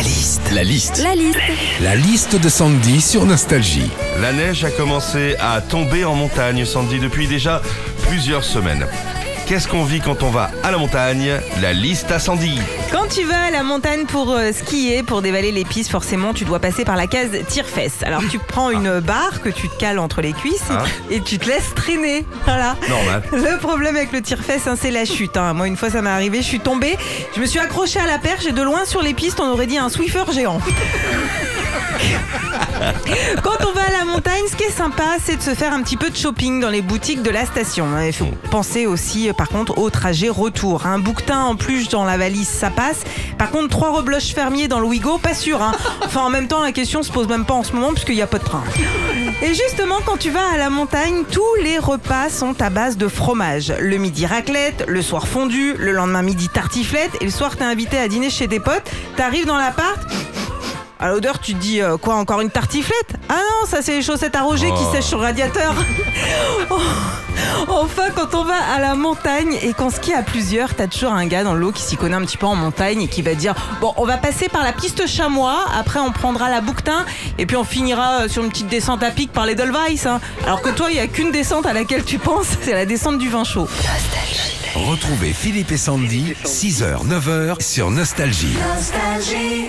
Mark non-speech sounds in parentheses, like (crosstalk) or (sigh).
La liste. La liste. La liste. La liste de Sandy sur Nostalgie. La neige a commencé à tomber en montagne, Sandy, depuis déjà plusieurs semaines. Qu'est-ce qu'on vit quand on va à la montagne La liste à Sandy. Quand tu vas à la montagne pour euh, skier, pour dévaler les pistes, forcément, tu dois passer par la case tire-fesse. Alors, tu prends une barre que tu te cales entre les cuisses Ah. et tu te laisses traîner. Voilà. Normal. Le problème avec le tire-fesse, hein, c'est la chute. hein. Moi, une fois, ça m'est arrivé, je suis tombée, je me suis accrochée à la perche et de loin sur les pistes, on aurait dit un Swiffer géant. Ce qui est sympa, c'est de se faire un petit peu de shopping dans les boutiques de la station. Il faut penser aussi, euh, par contre, au trajet retour. Un bouquetin en plus dans la valise, ça passe. Par contre, trois rebloches fermiers dans le Ouigo, pas sûr. hein. (laughs) Enfin, en même temps, la question se pose même pas en ce moment puisqu'il n'y a pas de train. (laughs) Et justement, quand tu vas à la montagne, tous les repas sont à base de fromage. Le midi raclette, le soir fondu, le lendemain midi tartiflette, et le soir t'es invité à dîner chez tes potes. T'arrives dans l'appart. À l'odeur, tu te dis euh, quoi Encore une tartiflette? Ah non, ça c'est les chaussettes à Roger qui Oh. sèchent sur le radiateur. (laughs) Oh. Enfin, quand on va à la montagne et qu'on skie à plusieurs, t'as toujours un gars dans l'eau qui s'y connaît un petit peu en montagne et qui va dire Bon, on va passer par la piste chamois, après on prendra la bouquetin et puis on finira euh, sur une petite descente à pic par les Dolvais. hein. Alors que toi, il n'y a qu'une descente à laquelle tu penses, (laughs) c'est la descente du vin chaud. Retrouvez Philippe et Sandy, 6h, 9h sur Nostalgie. Nostalgie.